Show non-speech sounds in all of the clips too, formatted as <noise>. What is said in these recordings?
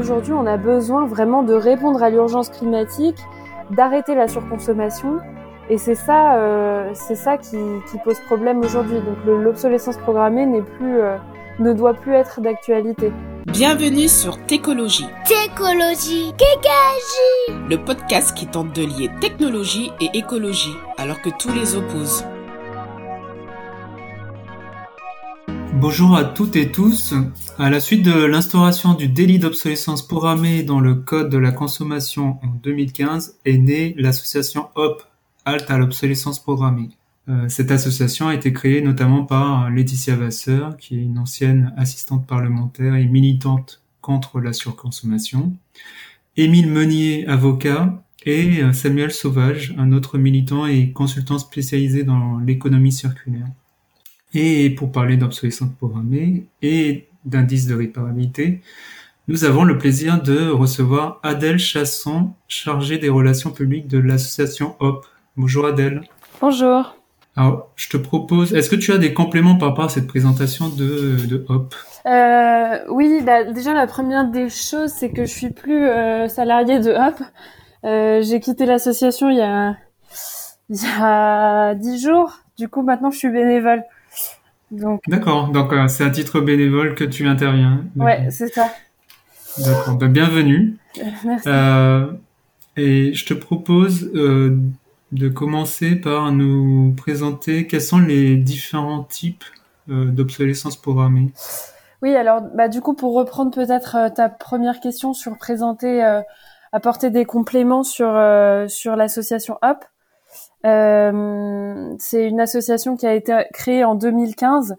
aujourd'hui, on a besoin vraiment de répondre à l'urgence climatique, d'arrêter la surconsommation. Et c'est ça, euh, c'est ça qui, qui, pose problème aujourd'hui. Donc l'obsolescence programmée n'est plus, euh, ne doit plus être d'actualité. Bienvenue sur Técologie. Técologie, Kékagie. Le podcast qui tente de lier technologie et écologie, alors que tous les opposent. Bonjour à toutes et tous. À la suite de l'instauration du délit d'obsolescence programmée dans le Code de la consommation en 2015 est née l'association HOP, Halte à l'obsolescence programmée. Euh, cette association a été créée notamment par Laetitia Vasseur, qui est une ancienne assistante parlementaire et militante contre la surconsommation, Émile Meunier, avocat, et euh, Samuel Sauvage, un autre militant et consultant spécialisé dans l'économie circulaire. Et pour parler d'obsolescence programmée et d'indice de réparabilité, nous avons le plaisir de recevoir Adèle Chasson, chargée des relations publiques de l'association HOP. Bonjour Adèle. Bonjour. Alors, je te propose, est-ce que tu as des compléments par rapport à cette présentation de, de HOP? Euh, Oui, bah, déjà la première des choses, c'est que je suis plus euh, salariée de HOP. Euh, j'ai quitté l'association il y a il y a dix jours. Du coup, maintenant, je suis bénévole. D'accord, donc euh, c'est à titre bénévole que tu interviens. Ouais, c'est ça. D'accord, ben, bienvenue. <laughs> Merci. Euh, et je te propose euh, de commencer par nous présenter quels sont les différents types d'obsolescence programmée. Oui, alors bah, du coup, pour reprendre peut-être ta première question sur présenter, apporter des compléments sur, sur l'association HOP. Euh, c'est une association qui a été créée en 2015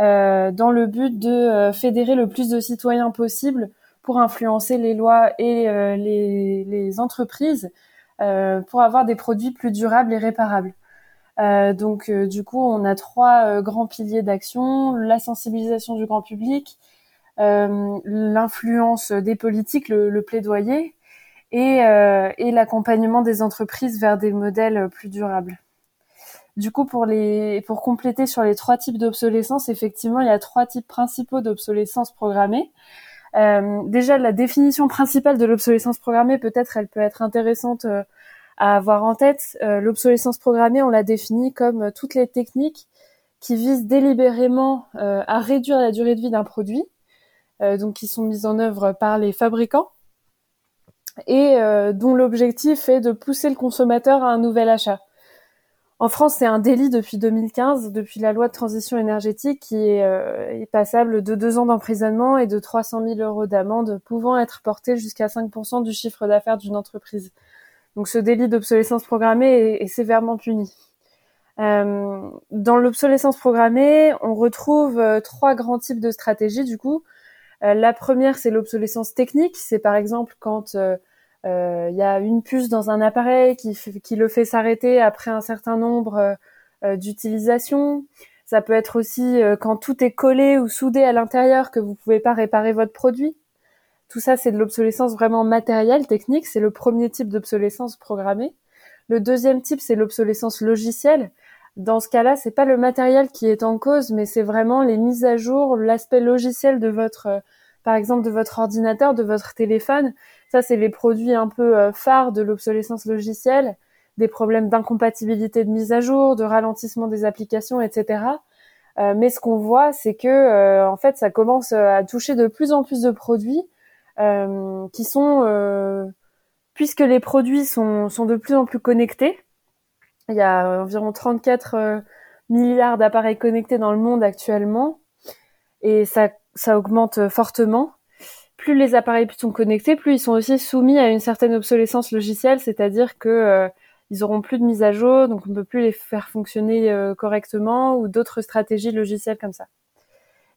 euh, dans le but de euh, fédérer le plus de citoyens possible pour influencer les lois et les, les, entreprises pour avoir des produits plus durables et réparables. donc du coup, on a trois grands piliers d'action la sensibilisation du grand public, l'influence des politiques, le plaidoyer, et, euh, et l'accompagnement des entreprises vers des modèles plus durables. Du coup, pour, les, pour compléter sur les trois types d'obsolescence, effectivement, il y a trois types principaux d'obsolescence programmée. Euh, déjà, la définition principale de l'obsolescence programmée, peut-être, elle peut être intéressante euh, à avoir en tête. Euh, l'obsolescence programmée, on la définit comme toutes les techniques qui visent délibérément euh, à réduire la durée de vie d'un produit, donc qui sont mises en œuvre par les fabricants et euh, dont l'objectif est de pousser le consommateur à un nouvel achat. En France, c'est un délit depuis 2015, depuis la loi de transition énergétique qui est, euh, passable de deux ans d'emprisonnement et de 300 000 euros d'amende, pouvant être porté jusqu'à 5% du chiffre d'affaires d'une entreprise. Donc ce délit d'obsolescence programmée est, sévèrement puni. Euh, dans l'obsolescence programmée, on retrouve trois grands types de stratégies du coup. La première, c'est l'obsolescence technique. C'est par exemple quand il euh, euh, y a une puce dans un appareil qui, qui le fait s'arrêter après un certain nombre d'utilisations. Ça peut être aussi quand tout est collé ou soudé à l'intérieur que vous pouvez pas réparer votre produit. Tout ça, c'est de l'obsolescence vraiment matérielle, technique. C'est le premier type d'obsolescence programmée. Le deuxième type, c'est l'obsolescence logicielle. Dans ce cas-là, c'est pas le matériel qui est en cause, mais c'est vraiment les mises à jour, l'aspect logiciel de votre, euh, par exemple, de votre ordinateur, de votre téléphone. Ça, c'est les produits un peu euh, phares de l'obsolescence logicielle, des problèmes d'incompatibilité de mise à jour, de ralentissement des applications, etc. Euh, mais ce qu'on voit, c'est que en fait, ça commence à toucher de plus en plus de produits qui sont, puisque les produits sont, sont de plus en plus connectés il y a environ 34 euh, milliards d'appareils connectés dans le monde actuellement et ça, ça augmente euh, fortement. Plus les appareils sont connectés, plus ils sont aussi soumis à une certaine obsolescence logicielle, c'est-à-dire que euh, auront plus de mise à jour, donc on ne peut plus les faire fonctionner correctement ou d'autres stratégies logicielles comme ça.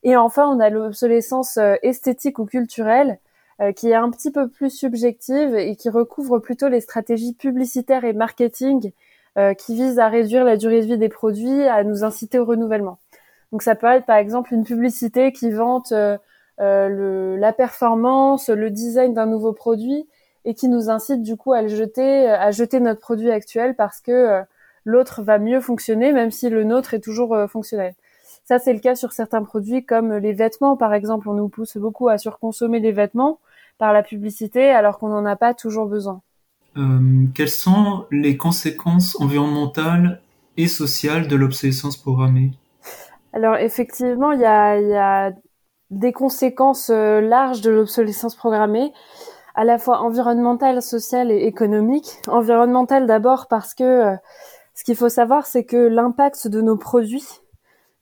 Et enfin, on a l'obsolescence esthétique ou culturelle, qui est un petit peu plus subjective et qui recouvre plutôt les stratégies publicitaires et marketing euh, qui vise à réduire la durée de vie des produits, à nous inciter au renouvellement. Donc ça peut être par exemple une publicité qui vante euh, euh, la performance, le design d'un nouveau produit et qui nous incite du coup à le jeter, à jeter notre produit actuel parce que l'autre va mieux fonctionner même si le nôtre est toujours fonctionnel. Ça c'est le cas sur certains produits comme les vêtements par exemple. On nous pousse beaucoup à surconsommer les vêtements par la publicité alors qu'on n'en a pas toujours besoin. Euh, quelles sont les conséquences environnementales et sociales de l'obsolescence programmée? Alors effectivement, il y a, y a, des conséquences euh, larges de l'obsolescence programmée, à la fois environnementales, sociales et économiques. Environnementale d'abord parce que euh, ce qu'il faut savoir, c'est que l'impact de nos produits,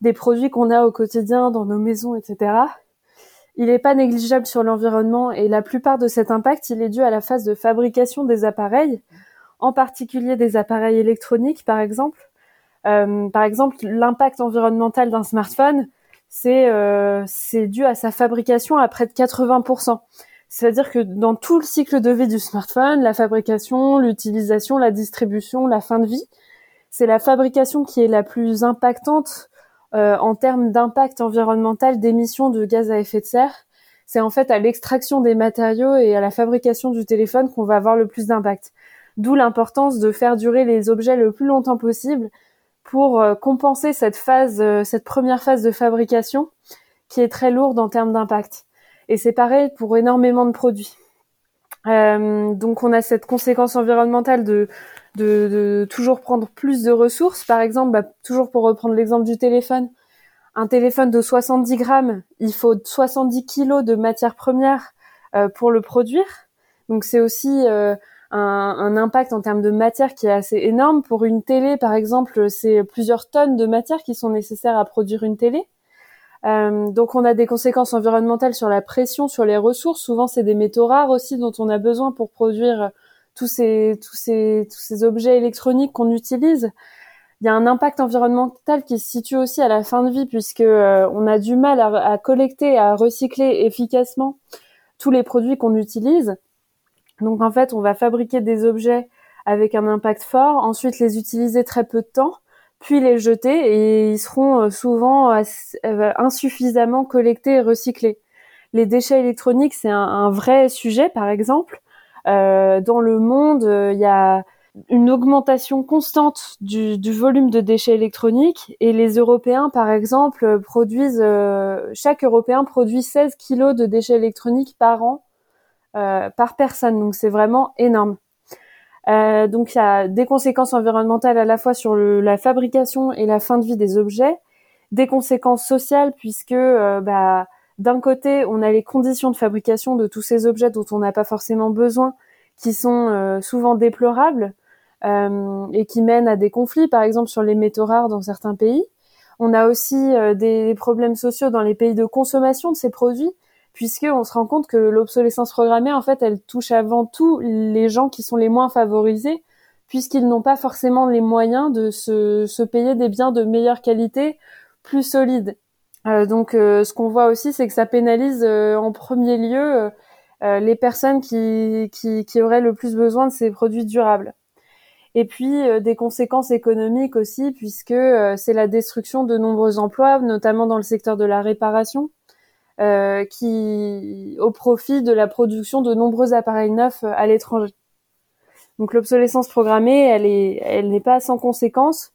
des produits qu'on a au quotidien dans nos maisons, etc., il n'est pas négligeable sur l'environnement et la plupart de cet impact, il est dû à la phase de fabrication des appareils, en particulier des appareils électroniques, par exemple. Euh, par exemple, l'impact environnemental d'un smartphone, c'est euh, c'est dû à sa fabrication à près de 80%. C'est-à-dire que dans tout le cycle de vie du smartphone, la fabrication, l'utilisation, la distribution, la fin de vie, c'est la fabrication qui est la plus impactante euh, en termes d'impact environnemental d'émissions de gaz à effet de serre. C'est en fait à l'extraction des matériaux et à la fabrication du téléphone qu'on va avoir le plus d'impact. D'où l'importance de faire durer les objets le plus longtemps possible pour euh, compenser cette phase, euh, cette première phase de fabrication qui est très lourde en termes d'impact. Et c'est pareil pour énormément de produits. Euh, donc on a cette conséquence environnementale de de, toujours prendre plus de ressources. Par exemple, bah, toujours pour reprendre l'exemple du téléphone, un téléphone de 70 grammes, il faut 70 kilos de matières premières euh, pour le produire. Donc c'est aussi un, un, impact en termes de matière qui est assez énorme. Pour une télé, par exemple, c'est plusieurs tonnes de matière qui sont nécessaires à produire une télé. Euh, donc on a des conséquences environnementales sur la pression, sur les ressources. Souvent c'est des métaux rares aussi dont on a besoin pour produire tous ces tous ces tous ces objets électroniques qu'on utilise, il y a un impact environnemental qui se situe aussi à la fin de vie puisque euh, on a du mal à, à, collecter, à recycler efficacement tous les produits qu'on utilise. Donc en fait, on va fabriquer des objets avec un impact fort, ensuite les utiliser très peu de temps, puis les jeter et ils seront euh, souvent euh, insuffisamment collectés et recyclés. Les déchets électroniques, c'est un, vrai sujet, par exemple. Euh, dans le monde, euh, il y a une augmentation constante du, volume de déchets électroniques et les Européens, par exemple, produisent chaque Européen produit 16 kilos de déchets électroniques par an par personne. Donc c'est vraiment énorme. Euh, donc il y a des conséquences environnementales à la fois sur la fabrication et la fin de vie des objets, des conséquences sociales puisque bah, d'un côté, on a les conditions de fabrication de tous ces objets dont on n'a pas forcément besoin, qui sont euh, souvent déplorables euh, et qui mènent à des conflits, par exemple sur les métaux rares dans certains pays. On a aussi euh, des problèmes sociaux dans les pays de consommation de ces produits, puisque on se rend compte que l'obsolescence programmée, en fait, elle touche avant tout les gens qui sont les moins favorisés, puisqu'ils n'ont pas forcément les moyens de se, payer des biens de meilleure qualité, plus solides. Euh, donc, euh, ce qu'on voit aussi, c'est que ça pénalise euh, en premier lieu les personnes qui, auraient le plus besoin de ces produits durables. Et puis des conséquences économiques aussi, puisque c'est la destruction de nombreux emplois, notamment dans le secteur de la réparation, qui au profit de la production de nombreux appareils neufs à l'étranger. Donc l'obsolescence programmée, elle est, elle n'est pas sans conséquences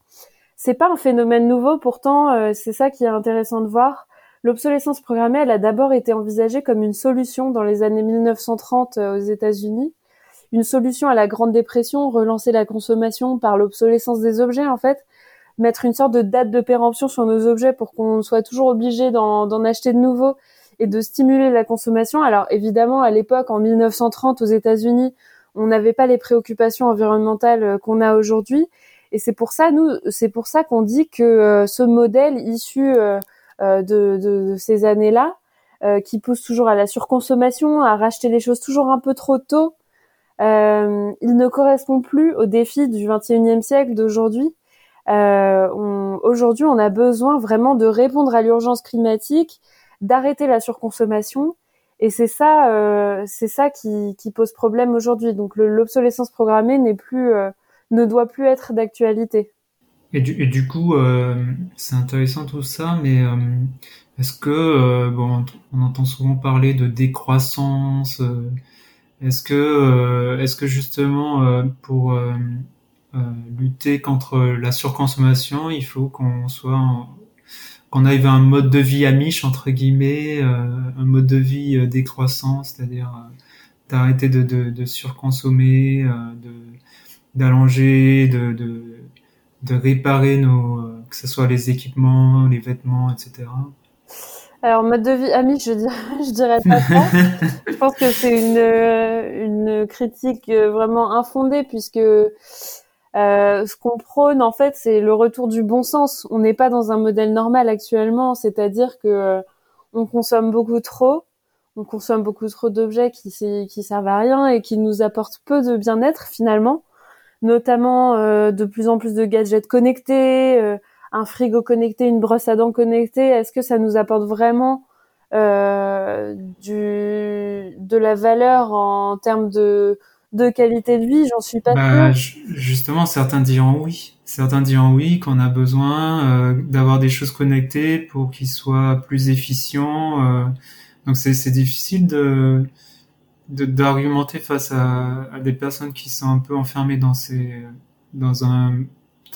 c'est pas un phénomène nouveau, pourtant euh, c'est ça qui est intéressant de voir. L'obsolescence programmée, elle a d'abord été envisagée comme une solution dans les années 1930 euh, aux États-Unis, une solution à la Grande Dépression, relancer la consommation par l'obsolescence des objets en fait, mettre une sorte de date de péremption sur nos objets pour qu'on soit toujours obligé d'en acheter de nouveaux et de stimuler la consommation. Alors évidemment, à l'époque, en 1930 aux États-Unis, on n'avait pas les préoccupations environnementales euh, qu'on a aujourd'hui et c'est pour ça, nous, c'est pour ça qu'on dit que euh, ce modèle issu euh, de, ces années-là, qui pousse toujours à la surconsommation, à racheter les choses toujours un peu trop tôt, il ne correspond plus aux défis du 21e siècle d'aujourd'hui. Aujourd'hui, on a besoin vraiment de répondre à l'urgence climatique, d'arrêter la surconsommation, et c'est ça, euh, c'est ça qui, qui, pose problème aujourd'hui. Donc l'obsolescence programmée n'est plus ne doit plus être d'actualité. Et du, et du coup, euh, c'est intéressant tout ça, mais euh, est-ce que, euh, bon, on entend souvent parler de décroissance, euh, est-ce que, euh, est-ce que justement, pour lutter contre la surconsommation, il faut qu'on soit, qu'on aille un mode de vie amiche, entre guillemets, un mode de vie décroissant, c'est-à-dire d'arrêter de, de, de, surconsommer, de d'allonger, de, de, de réparer nos, que ce soit les équipements, les vêtements, etc. Alors mode de vie ami, je dirais, <laughs> je dirais pas ça. <laughs> je pense que c'est une une critique vraiment infondée puisque euh, ce qu'on prône en fait, c'est le retour du bon sens. On n'est pas dans un modèle normal actuellement, c'est-à-dire que euh, on consomme beaucoup trop, on consomme beaucoup trop d'objets qui qui servent à rien et qui nous apportent peu de bien-être finalement, notamment euh, de plus en plus de gadgets connectés. Euh, un frigo connecté, une brosse à dents connectée, est-ce que ça nous apporte vraiment euh, du, de la valeur en termes de, de qualité de vie J'en suis pas bah, Justement, certains diront oui. Certains diront oui, qu'on a besoin euh, d'avoir des choses connectées pour qu'ils soient plus efficients. Euh. donc c'est difficile de d'argumenter face à, à, des personnes qui sont un peu enfermées dans ces dans un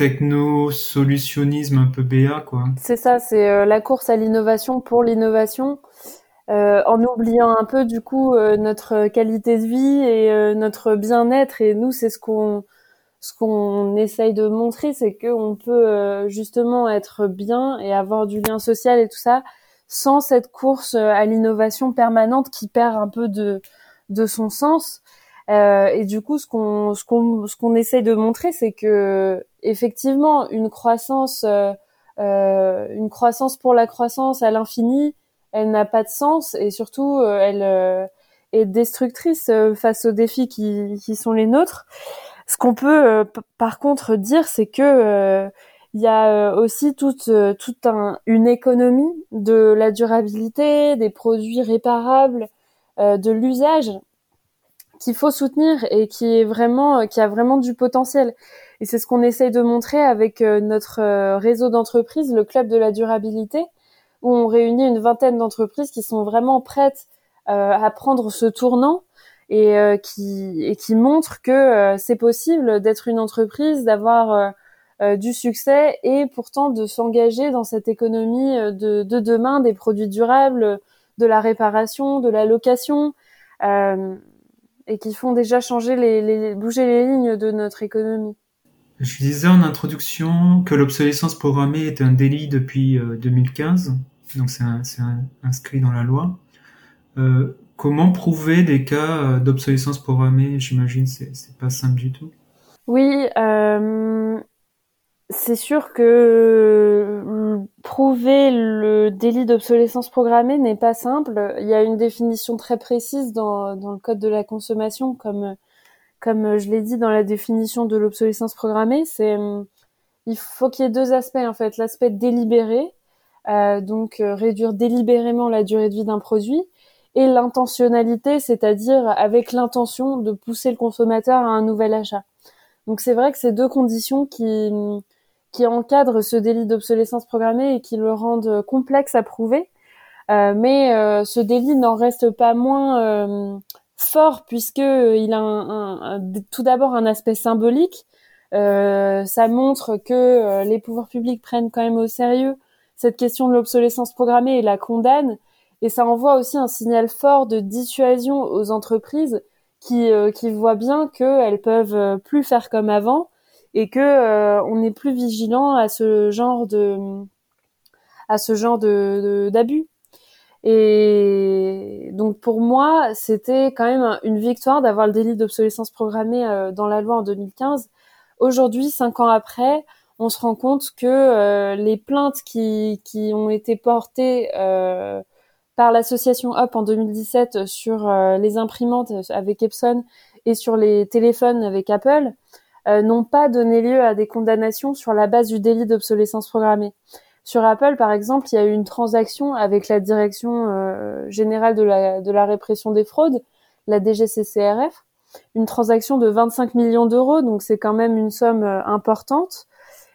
techno-solutionnisme un peu BA, quoi. C'est ça, c'est euh, la course à l'innovation pour l'innovation, euh, en oubliant un peu du coup euh, notre qualité de vie et notre bien-être. Et nous, c'est ce qu'on ce qu'on essaye de montrer, c'est qu'on peut justement être bien et avoir du lien social et tout ça sans cette course à l'innovation permanente qui perd un peu de de son sens. Euh, et du coup, ce qu'on ce qu'on ce qu'on essaye de montrer, c'est que effectivement, une croissance euh, euh, une croissance pour la croissance à l'infini, elle n'a pas de sens et surtout, elle est destructrice face aux défis qui qui sont les nôtres. Ce qu'on peut par contre dire, c'est que il y a aussi toute toute un, une économie de la durabilité, des produits réparables, de l'usage qu'il faut soutenir et qui est vraiment, euh, qui a vraiment du potentiel. Et c'est ce qu'on essaye de montrer avec euh, notre euh, réseau d'entreprises, le club de la durabilité, où on réunit une vingtaine d'entreprises qui sont vraiment prêtes à prendre ce tournant et qui et qui montrent que c'est possible d'être une entreprise, d'avoir du succès et pourtant de s'engager dans cette économie de, de, demain des produits durables, de la réparation, de la location. Euh, et qui font déjà changer les, bouger les lignes de notre économie. Je disais en introduction que l'obsolescence programmée est un délit depuis 2015, euh, donc c'est inscrit dans la loi. Euh, comment prouver des cas euh, d'obsolescence programmée J'imagine c'est c'est pas simple du tout. Oui, euh, c'est sûr que prouver le délit d'obsolescence programmée n'est pas simple. Il y a une définition très précise dans, le code de la consommation, comme je l'ai dit dans la définition de l'obsolescence programmée. Il faut qu'il y ait deux aspects en fait, l'aspect délibéré, donc euh, réduire délibérément la durée de vie d'un produit, et l'intentionnalité, c'est-à-dire avec l'intention de pousser le consommateur à un nouvel achat. Donc c'est vrai que ces deux conditions qui qui encadrent ce délit d'obsolescence programmée et qui le rendent complexe à prouver. Euh, mais euh, ce délit n'en reste pas moins euh, fort puisque il a un, tout d'abord un aspect symbolique. ça montre que les pouvoirs publics prennent quand même au sérieux cette question de l'obsolescence programmée et la condamnent. Et ça envoie aussi un signal fort de dissuasion aux entreprises qui, qui voient bien qu'elles peuvent plus faire comme avant et que euh, on est plus vigilant à ce genre de à ce genre de d'abus. Et donc pour moi, c'était quand même une victoire d'avoir le délit d'obsolescence programmée euh, dans la loi en 2015. Aujourd'hui, cinq ans après, on se rend compte que euh, les plaintes qui, ont été portées euh, par l'association Hop en 2017 sur les imprimantes avec Epson et sur les téléphones avec Apple euh, n'ont pas donné lieu à des condamnations sur la base du délit d'obsolescence programmée. Sur Apple, par exemple, il y a eu une transaction avec la Direction euh, générale de la, de la répression des fraudes, la DGCCRF, une transaction de 25 millions d'euros, donc c'est quand même une somme euh, importante,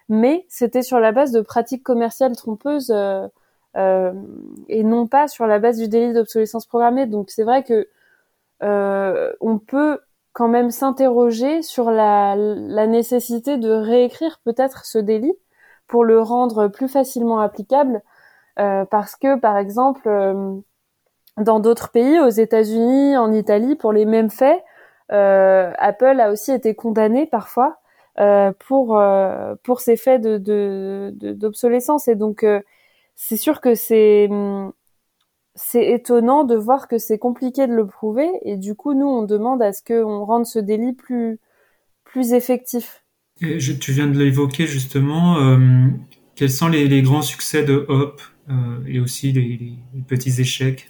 mais c'était sur la base de pratiques commerciales trompeuses euh, et non pas sur la base du délit d'obsolescence programmée. Donc c'est vrai que on peut quand même s'interroger sur la, la, nécessité de réécrire peut-être ce délit pour le rendre plus facilement applicable, euh, parce que par exemple, euh, dans d'autres pays, aux États-Unis, en Italie, pour les mêmes faits, Apple a aussi été condamné parfois pour pour ces faits de d'obsolescence. Et donc c'est sûr que c'est hum, c'est étonnant de voir que c'est compliqué de le prouver et du coup nous on demande à ce qu'on rende ce délit plus plus effectif. Et tu viens de l'évoquer justement. Euh, quels sont les, les, grands succès de Hop euh, et aussi les, les, petits échecs?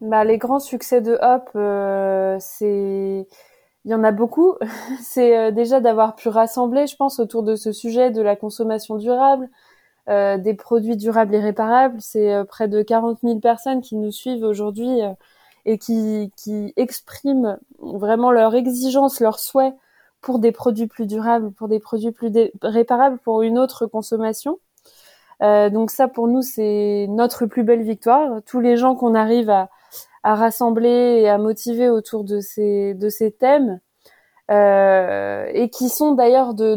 Bah, les grands succès de Hop, euh, c'est il y en a beaucoup. <laughs> c'est euh, déjà d'avoir pu rassembler, je pense, autour de ce sujet de la consommation durable, euh, des produits durables et réparables. C'est euh, près de 40 000 personnes qui nous suivent aujourd'hui et qui, qui expriment vraiment leur exigence, leur souhait pour des produits plus durables, pour des produits plus réparables, pour une autre consommation. Donc ça, pour nous, c'est notre plus belle victoire. Tous les gens qu'on arrive à, à, rassembler et à motiver autour de ces, de ces thèmes, euh, et qui sont d'ailleurs de,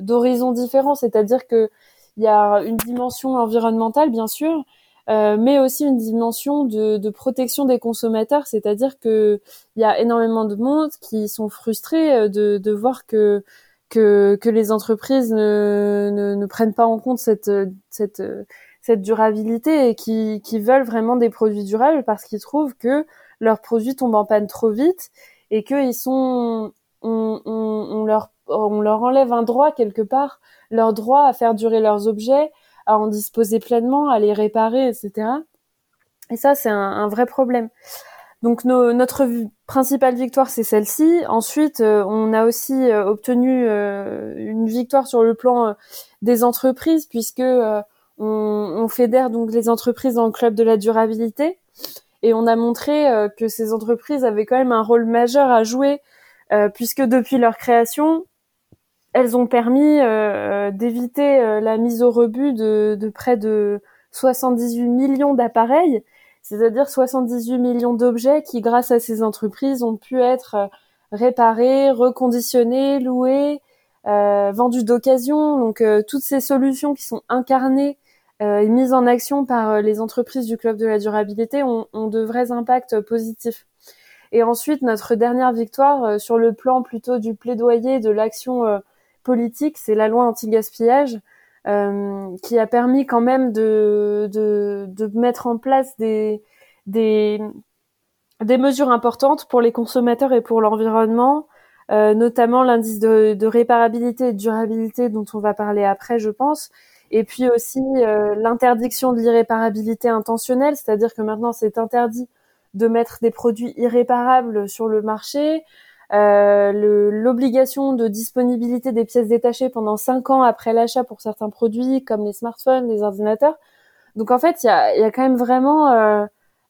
d'horizons de, différents, c'est-à-dire que il y a une dimension environnementale, bien sûr, euh, mais aussi une dimension de, de protection des consommateurs, c'est-à-dire que il y a énormément de monde qui sont frustrés euh, de, de voir que, que que les entreprises ne, ne, ne prennent pas en compte cette cette cette durabilité et qui, qui veulent vraiment des produits durables parce qu'ils trouvent que leurs produits tombent en panne trop vite et qu'ils sont on, on, on, leur on leur enlève un droit quelque part leur droit à faire durer leurs objets, à en disposer pleinement, à les réparer, etc. Et ça, c'est un, vrai problème. Donc notre principale victoire, c'est celle-ci. Ensuite, euh, on a aussi euh, obtenu euh, une victoire sur le plan des entreprises, puisque on, fédère donc les entreprises dans le club de la durabilité, et on a montré que ces entreprises avaient quand même un rôle majeur à jouer, puisque depuis leur création, elles ont permis euh, d'éviter euh, la mise au rebut de, de près de 78 millions d'appareils, c'est-à-dire 78 millions d'objets qui, grâce à ces entreprises, ont pu être euh, réparés, reconditionnés, loués, euh, vendus d'occasion. Donc toutes ces solutions qui sont incarnées et mises en action par les entreprises du club de la durabilité ont, de vrais impacts positifs. Et ensuite, notre dernière victoire sur le plan plutôt du plaidoyer de l'action politique, c'est la loi anti-gaspillage, euh, qui a permis quand même de, de, mettre en place des, des, mesures importantes pour les consommateurs et pour l'environnement, euh, notamment l'indice de, de, réparabilité et de durabilité dont on va parler après, je pense, et puis aussi euh, l'interdiction de l'irréparabilité intentionnelle, c'est-à-dire que maintenant c'est interdit de mettre des produits irréparables sur le marché, euh, l'obligation de disponibilité des pièces détachées pendant cinq ans après l'achat pour certains produits comme les smartphones, les ordinateurs. Donc en fait, il y a, y a, quand même vraiment euh,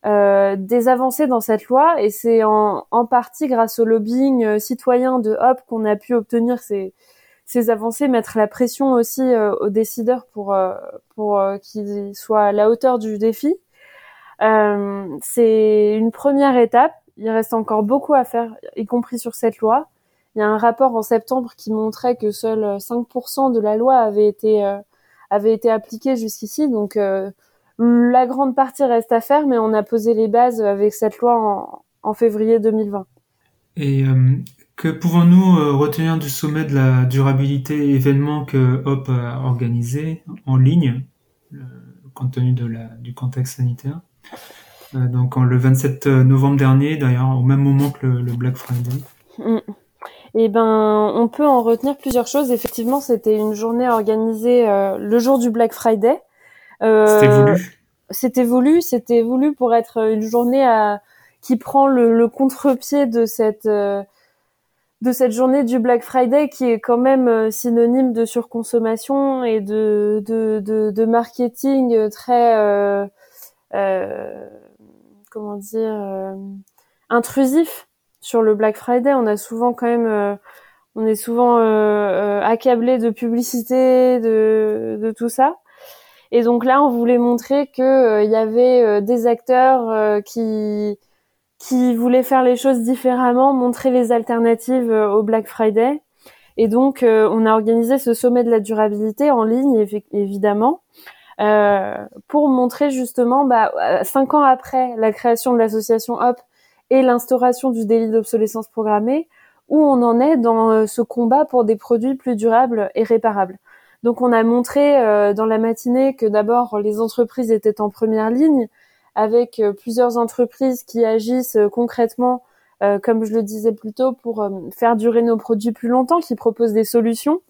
euh, des avancées dans cette loi et c'est en, en, partie grâce au lobbying euh, citoyen de Hop qu'on a pu obtenir ces, ces avancées, mettre la pression aussi euh, aux décideurs pour, euh, pour qu'ils soient à la hauteur du défi. c'est une première étape il reste encore beaucoup à faire, y compris sur cette loi. Il y a un rapport en septembre qui montrait que seuls 5% de la loi avait été euh, avait été appliquée jusqu'ici. Donc euh, la grande partie reste à faire, mais on a posé les bases avec cette loi en, en février 2020. Et euh, que pouvons-nous retenir du sommet de la durabilité événement que Hop a organisé en ligne, compte tenu de la, du contexte sanitaire? Euh, donc le 27 novembre dernier, d'ailleurs au même moment que le, Black Friday. Mm. Eh ben, on peut en retenir plusieurs choses. Effectivement, c'était une journée organisée euh, le jour du Black Friday. Euh, c'était voulu. C'était voulu, c'était voulu pour être une journée à, qui prend le, le contre-pied de cette de cette journée du Black Friday qui est quand même synonyme de surconsommation et de de, de, de marketing très euh, comment dire euh, intrusif sur le Black Friday. On a souvent quand même euh, on est souvent euh, accablé de publicité, de, de tout ça. Et donc là, on voulait montrer que il y avait des acteurs qui qui voulaient faire les choses différemment, montrer les alternatives au Black Friday. Et donc, on a organisé ce sommet de la durabilité en ligne, évidemment, pour montrer justement, bah, cinq ans après la création de l'association Hop et l'instauration du délit d'obsolescence programmée, où on en est dans ce combat pour des produits plus durables et réparables. Donc on a montré dans la matinée que d'abord les entreprises étaient en première ligne, avec plusieurs entreprises qui agissent concrètement euh, comme je le disais plus tôt, pour euh, faire durer nos produits plus longtemps, qui proposent des solutions.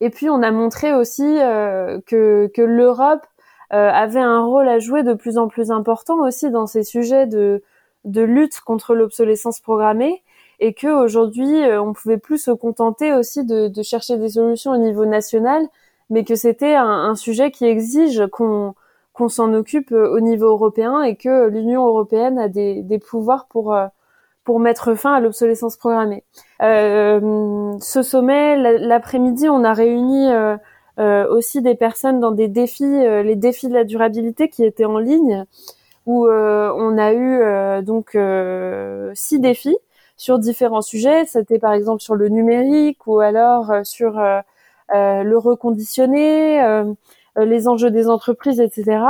Et puis on a montré aussi euh, que, que l'Europe avait un rôle à jouer de plus en plus important aussi dans ces sujets de, de lutte contre l'obsolescence programmée et que aujourd'hui on pouvait plus se contenter aussi de, de, chercher des solutions au niveau national, mais que c'était un, un, sujet qui exige qu'on qu'on s'en occupe au niveau européen et que l'Union européenne a des, pouvoirs pour pour mettre fin à l'obsolescence programmée. Euh, ce sommet, l'après-midi, on a réuni euh, euh, aussi des personnes dans des défis, les défis de la durabilité qui étaient en ligne, où on a eu donc six défis sur différents sujets. C'était par exemple sur le numérique ou alors sur le reconditionné, les enjeux des entreprises, etc.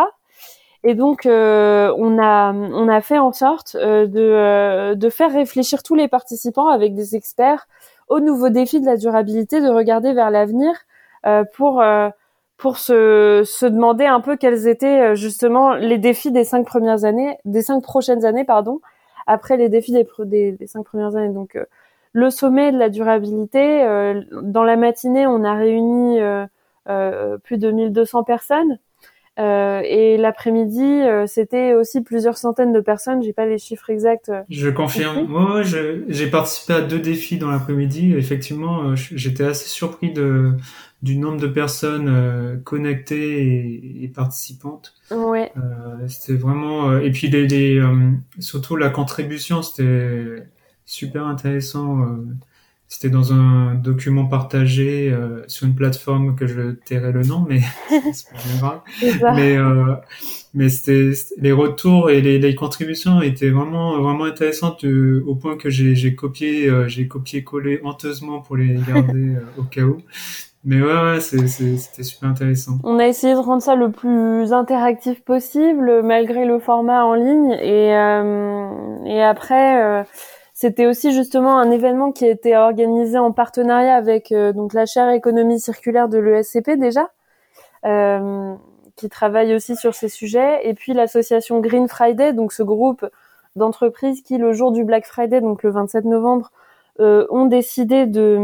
Et donc, euh, on a on a fait en sorte euh, de euh, de faire réfléchir tous les participants avec des experts aux nouveaux défis de la durabilité, de regarder vers l'avenir pour pour se se demander un peu quels étaient justement les défis des cinq premières années, des cinq prochaines années, pardon, après les défis des, des cinq premières années. Donc le sommet de la durabilité. dans la matinée, on a réuni plus de 1200 personnes euh, et l'après-midi, euh, c'était aussi plusieurs centaines de personnes. J'ai pas les chiffres exacts. Euh, je confirme. Moi, j'ai participé à deux défis dans l'après-midi. Effectivement, j'étais assez surpris de du nombre de personnes connectées et, et, participantes. Ouais. c'était vraiment. et puis les, les surtout la contribution, c'était super intéressant. C'était dans un document partagé euh, sur une plateforme que je tairai le nom, mais <laughs> c'est pas grave. Mais euh, mais c'était les retours et les, les, contributions étaient vraiment vraiment intéressantes euh, au point que j'ai j'ai copié euh, j'ai copié collé honteusement pour les <laughs> garder au cas où. Mais ouais, ouais c'était super intéressant. On a essayé de rendre ça le plus interactif possible malgré le format en ligne et et après c'était aussi justement un événement qui a été organisé en partenariat avec euh, la chaire économie circulaire de l'ESCP déjà, euh, qui travaille aussi sur ces sujets, et puis l'association Green Friday, donc ce groupe d'entreprises qui le jour du Black Friday, donc le 27 novembre, euh, ont décidé de,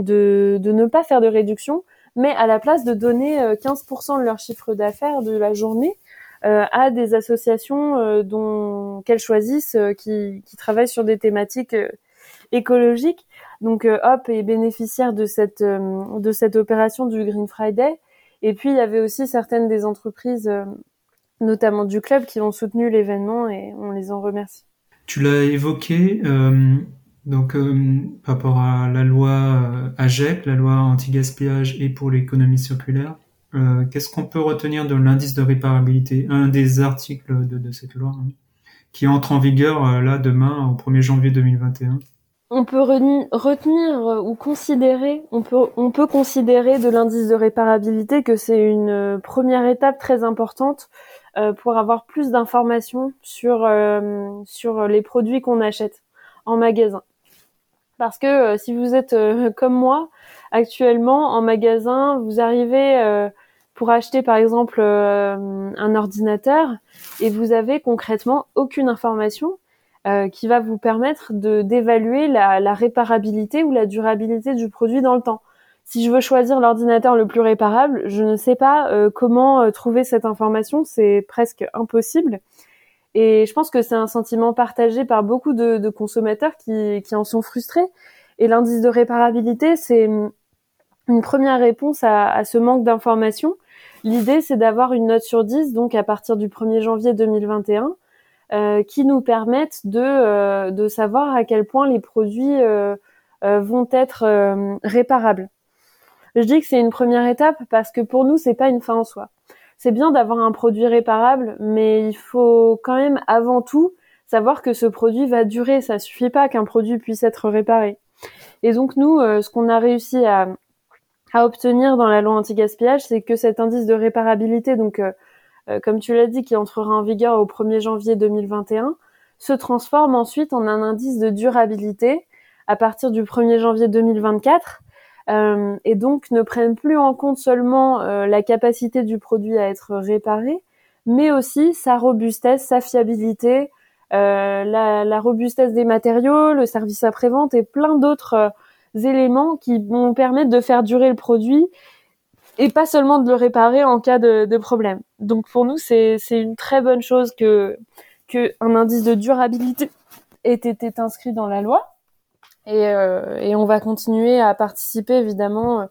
ne pas faire de réduction, mais à la place de donner 15% de leur chiffre d'affaires de la journée à des associations euh, dont qu'elles choisissent euh, qui, qui, travaillent sur des thématiques écologiques. Donc Hop est bénéficiaire de cette de cette opération du Green Friday. Et puis il y avait aussi certaines des entreprises, notamment du club, qui ont soutenu l'événement et on les en remercie. Tu l'as évoqué. Donc, par rapport à la loi AGEC, la loi anti-gaspillage et pour l'économie circulaire, euh, qu'est-ce qu'on peut retenir de l'indice de réparabilité, un des articles de, de cette loi, hein, qui entre en vigueur euh, là demain au 1er janvier 2021 on peut retenir euh, ou considérer, on peut, on peut considérer de l'indice de réparabilité que c'est une première étape très importante pour avoir plus d'informations sur, sur les produits qu'on achète en magasin. Parce que si vous êtes <laughs> comme moi, actuellement en magasin, vous arrivez pour acheter par exemple euh, un ordinateur et vous avez concrètement aucune information euh, qui va vous permettre de d'évaluer la, réparabilité ou la durabilité du produit dans le temps. Si je veux choisir l'ordinateur le plus réparable, je ne sais pas euh, comment trouver cette information, c'est presque impossible. Et je pense que c'est un sentiment partagé par beaucoup de, consommateurs qui, en sont frustrés. Et l'indice de réparabilité, c'est une première réponse à, à ce manque d'information L'idée, c'est d'avoir une note sur 10, donc à partir du 1er janvier 2021, euh, qui nous permettent de, euh, de savoir à quel point les produits euh, vont être réparables. Je dis que c'est une première étape parce que pour nous, c'est pas une fin en soi. C'est bien d'avoir un produit réparable, mais il faut quand même avant tout savoir que ce produit va durer. Ça suffit pas qu'un produit puisse être réparé. Et donc nous, ce qu'on a réussi à, à obtenir dans la loi anti-gaspillage, c'est que cet indice de réparabilité, donc comme tu l'as dit, qui entrera en vigueur au 1er janvier 2021, se transforme ensuite en un indice de durabilité à partir du 1er janvier 2024 euh, et donc ne prennent plus en compte seulement euh, la capacité du produit à être réparé, mais aussi sa robustesse, sa fiabilité, euh, la, la, robustesse des matériaux, le service après-vente et plein d'autres euh, éléments qui vont permettre de faire durer le produit et pas seulement de le réparer en cas de, problème. Donc pour nous, c'est une très bonne chose que qu'un indice de durabilité ait été inscrit dans la loi. Et, euh, et on va continuer à participer évidemment euh,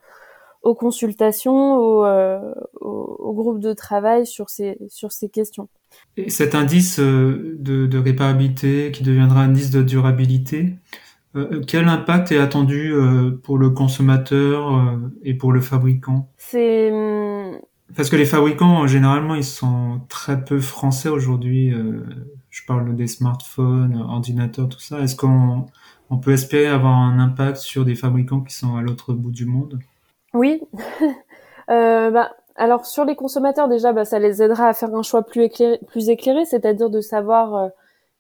aux consultations, euh, au, au, groupe de travail sur ces, sur ces questions. Et cet indice de, de réparabilité qui deviendra indice de durabilité, quel impact est attendu pour le consommateur et pour le fabricant? C'est hum, parce que les fabricants généralement ils sont très peu français aujourd'hui. je parle des smartphones, ordinateurs, tout ça. Est-ce qu'on on peut espérer avoir un impact sur des fabricants qui sont à l'autre bout du monde? Oui. <laughs> euh, bah, alors sur les consommateurs déjà, bah, ça les aidera à faire un choix plus éclairé, plus éclairé c'est-à-dire de savoir euh,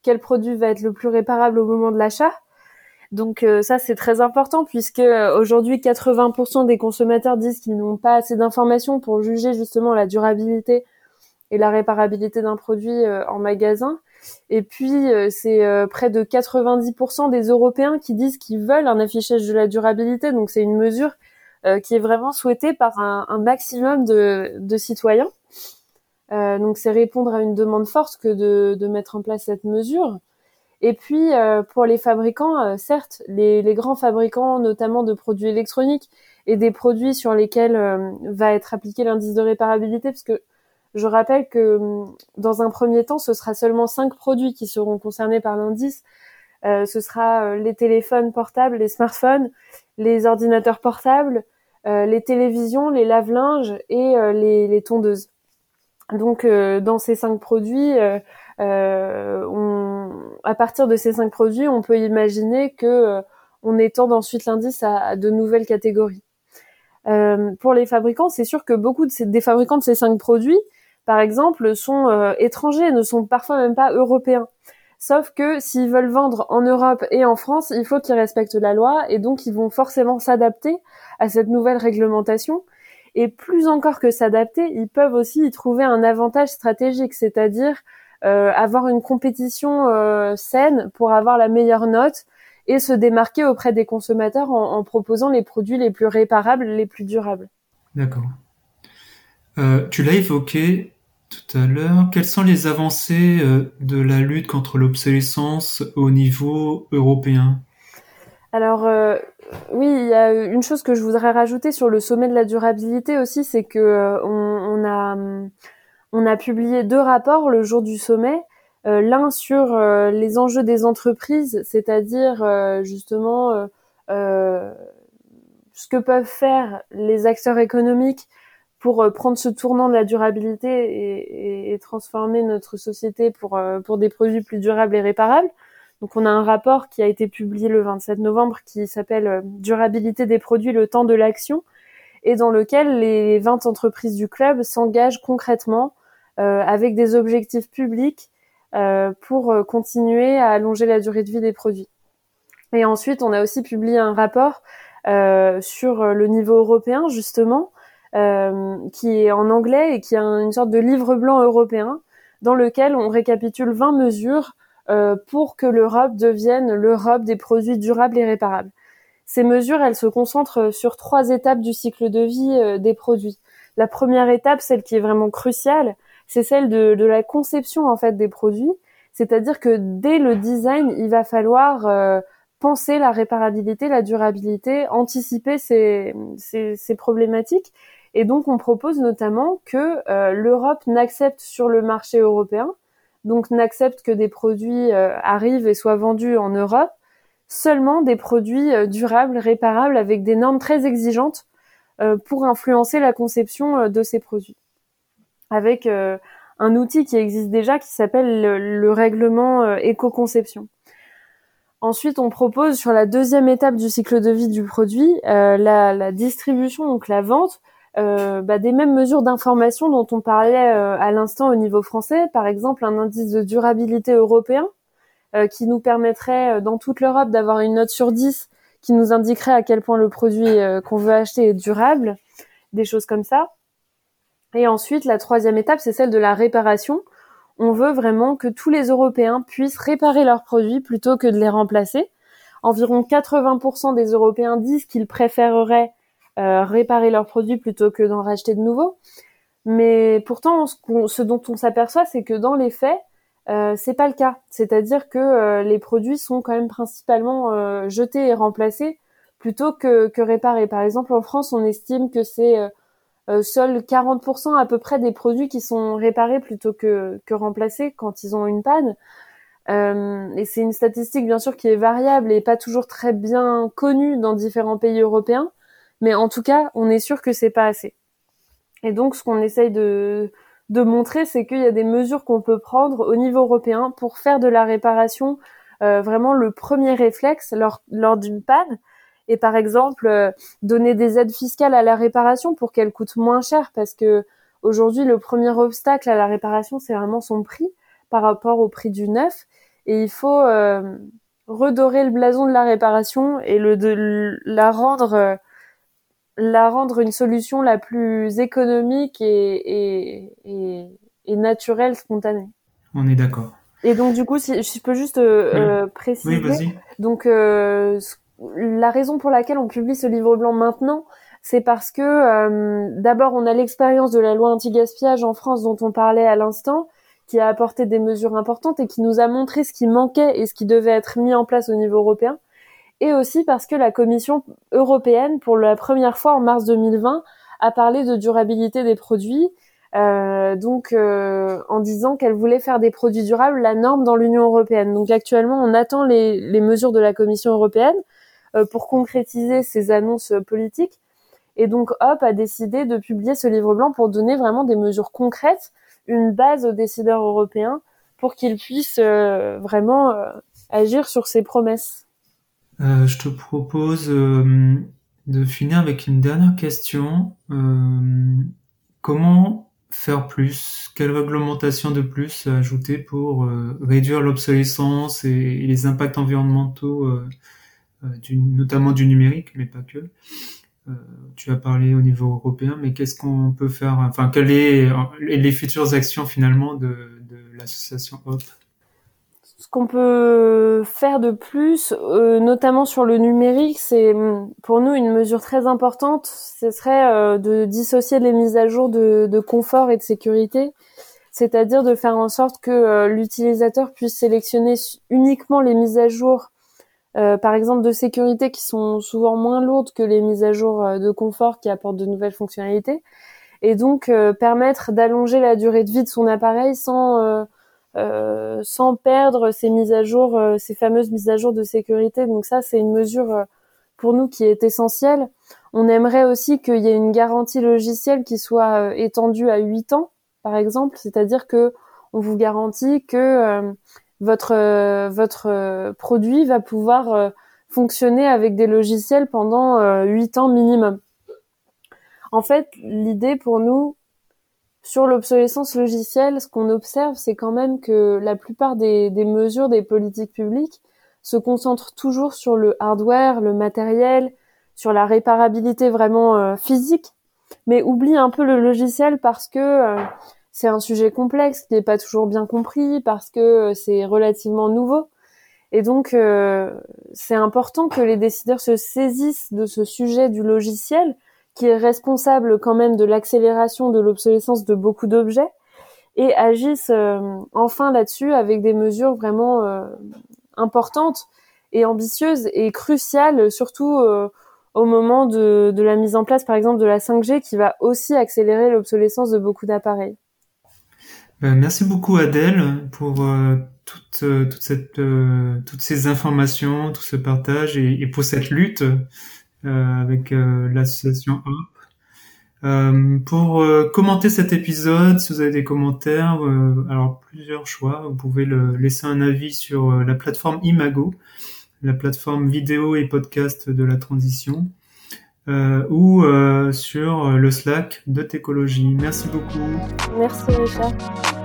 quel produit va être le plus réparable au moment de l'achat. Donc euh, ça c'est très important puisque euh, aujourd'hui 80% des consommateurs disent qu'ils n'ont pas assez d'informations pour juger justement la durabilité et la réparabilité d'un produit en magasin. Et puis, euh, c'est euh, près de 90% des Européens qui disent qu'ils veulent un affichage de la durabilité. Donc, c'est une mesure euh, qui est vraiment souhaitée par un, maximum de, citoyens. donc, c'est répondre à une demande forte que de, mettre en place cette mesure. Et puis, pour les fabricants, certes, les, les, grands fabricants, notamment de produits électroniques et des produits sur lesquels va être appliqué l'indice de réparabilité, parce que je rappelle que hum, dans un premier temps, ce sera seulement cinq produits qui seront concernés par l'indice. Euh, ce sera euh, les téléphones portables, les smartphones, les ordinateurs portables, euh, les télévisions, les lave-linges et les, les, tondeuses. Donc, dans ces cinq produits, on, à partir de ces cinq produits, on peut imaginer que on étende ensuite l'indice à, de nouvelles catégories. pour les fabricants, c'est sûr que beaucoup de ces, des fabricants de ces cinq produits par exemple, sont euh, étrangers, ne sont parfois même pas européens. Sauf que s'ils veulent vendre en Europe et en France, il faut qu'ils respectent la loi et donc ils vont forcément s'adapter à cette nouvelle réglementation. Et plus encore que s'adapter, ils peuvent aussi y trouver un avantage stratégique, c'est-à-dire euh, avoir une compétition euh, saine pour avoir la meilleure note et se démarquer auprès des consommateurs en, en proposant les produits les plus réparables, les plus durables. D'accord. Euh, tu l'as évoqué, tout à l'heure. Quelles sont les avancées euh, de la lutte contre l'obsolescence au niveau européen? Alors euh, oui, il y a une chose que je voudrais rajouter sur le sommet de la durabilité aussi, c'est que euh, on, a on a publié deux rapports le jour du sommet. L'un sur les enjeux des entreprises, c'est-à-dire justement ce que peuvent faire les acteurs économiques pour euh, prendre ce tournant de la durabilité et, et, transformer notre société pour, euh, des produits plus durables et réparables. Donc on a un rapport qui a été publié le 27 novembre qui s'appelle euh, Durabilité des produits, le temps de l'action, et dans lequel les 20 entreprises du club s'engagent concrètement euh, avec des objectifs publics euh, pour continuer à allonger la durée de vie des produits. Et ensuite, on a aussi publié un rapport euh, sur le niveau européen, justement, euh, qui est en anglais et qui a une sorte de livre blanc européen dans lequel on récapitule 20 mesures euh, pour que l'Europe devienne l'Europe des produits durables et réparables. Ces mesures, elles se concentrent sur trois étapes du cycle de vie euh, des produits. La première étape, celle qui est vraiment cruciale, c'est celle de, la conception en fait des produits. C'est-à-dire que dès le design, il va falloir euh, penser la réparabilité, la durabilité, anticiper ces, problématiques et donc, on propose notamment que euh, l'Europe n'accepte sur le marché européen, donc n'accepte que des produits euh, arrivent et soient vendus en Europe, seulement des produits durables, réparables, avec des normes très exigeantes pour influencer la conception de ces produits. Avec un outil qui existe déjà qui s'appelle le, le, règlement éco-conception. Ensuite, on propose sur la deuxième étape du cycle de vie du produit euh, la, distribution, donc la vente, euh, bah, des mêmes mesures d'information dont on parlait euh, à l'instant au niveau français, par exemple un indice de durabilité européen euh, qui nous permettrait euh, dans toute l'Europe d'avoir une note sur 10 qui nous indiquerait à quel point le produit qu'on veut acheter est durable, des choses comme ça. Et ensuite, la troisième étape, c'est celle de la réparation on veut vraiment que tous les Européens puissent réparer leurs produits plutôt que de les remplacer. Environ 80% des Européens disent qu'ils préféreraient euh, réparer leurs produits plutôt que d'en racheter de nouveaux. Mais pourtant, ce, dont on s'aperçoit, c'est que dans les faits, euh, c'est pas le cas. C'est-à-dire que euh, les produits sont quand même principalement euh, jetés et remplacés plutôt que, que réparés. Par exemple, en France, on estime que c'est seuls 40% à peu près des produits qui sont réparés plutôt que, remplacés quand ils ont une panne. Euh, et c'est une statistique bien sûr qui est variable et pas toujours très bien connue dans différents pays européens, mais en tout cas, on est sûr que c'est pas assez. Et donc, ce qu'on essaye de, montrer, c'est qu'il y a des mesures qu'on peut prendre au niveau européen pour faire de la réparation euh, vraiment le premier réflexe lors d'une panne et par exemple euh, donner des aides fiscales à la réparation pour qu'elle coûte moins cher parce que aujourd'hui le premier obstacle à la réparation c'est vraiment son prix par rapport au prix du neuf et il faut euh, redorer le blason de la réparation et le de la rendre euh, la rendre une solution la plus économique et, et, et, et naturelle, spontanée. On est d'accord. Et donc du coup, si je peux juste euh, préciser, oui, donc euh, la raison pour laquelle on publie ce livre blanc maintenant, c'est parce que euh, d'abord on a l'expérience de la loi anti-gaspillage en France dont on parlait à l'instant, qui a apporté des mesures importantes et qui nous a montré ce qui manquait et ce qui devait être mis en place au niveau européen, et aussi parce que la Commission européenne, pour la première fois en mars 2020, a parlé de durabilité des produits, euh, donc euh, en disant qu'elle voulait faire des produits durables la norme dans l'Union européenne. Donc actuellement, on attend les, les mesures de la Commission européenne. Euh, pour concrétiser ces annonces politiques. Et donc Hop a décidé de publier ce livre blanc pour donner vraiment des mesures concrètes, une base aux décideurs européens pour qu'ils puissent euh, vraiment euh, agir sur ces promesses. Euh, je te propose euh, de finir avec une dernière question. Euh, comment faire plus? Quelle réglementation de plus ajouter pour réduire l'obsolescence et, les impacts environnementaux euh, du, notamment du numérique, mais pas que. Euh, tu as parlé au niveau européen, mais qu'est-ce qu'on peut faire Enfin, quelles sont les futures actions finalement de, l'association HOP? Ce qu'on peut faire de plus, euh, notamment sur le numérique, c'est pour nous une mesure très importante. Ce serait euh, de dissocier les mises à jour de, confort et de sécurité, c'est-à-dire de faire en sorte que euh, l'utilisateur puisse sélectionner uniquement les mises à jour euh, par exemple de sécurité qui sont souvent moins lourdes que les mises à jour euh, de confort qui apportent de nouvelles fonctionnalités et donc euh, permettre d'allonger la durée de vie de son appareil sans euh, sans perdre ces mises à jour, ces fameuses mises à jour de sécurité. Donc ça, c'est une mesure pour nous qui est essentielle. On aimerait aussi qu'il y ait une garantie logicielle qui soit étendue à 8 ans, par exemple, c'est-à-dire que on vous garantit que votre euh, votre euh, produit va pouvoir euh, fonctionner avec des logiciels pendant 8 ans minimum. En fait, l'idée pour nous sur l'obsolescence logicielle, ce qu'on observe, c'est quand même que la plupart des, des, mesures des politiques publiques se concentrent toujours sur le hardware, le matériel, sur la réparabilité vraiment physique, mais oublient un peu le logiciel parce que c'est un sujet complexe qui n'est pas toujours bien compris parce que euh, c'est relativement nouveau. Et donc, euh, c'est important que les décideurs se saisissent de ce sujet du logiciel qui est responsable quand même de l'accélération de l'obsolescence de beaucoup d'objets et agissent euh, enfin là-dessus avec des mesures vraiment importantes et ambitieuses et cruciales, surtout au moment de, de la mise en place, par exemple, de la 5G qui va aussi accélérer l'obsolescence de beaucoup d'appareils. Euh, merci beaucoup Adèle pour euh, toute, euh, toute cette, toutes ces informations, tout ce partage et, et pour cette lutte avec l'association Hop. pour commenter cet épisode, si vous avez des commentaires, alors plusieurs choix, vous pouvez le, laisser un avis sur la plateforme Imago. la plateforme vidéo et podcast de la transition, euh, ou euh, sur le Slack de Técologie. Merci beaucoup. Merci Richard.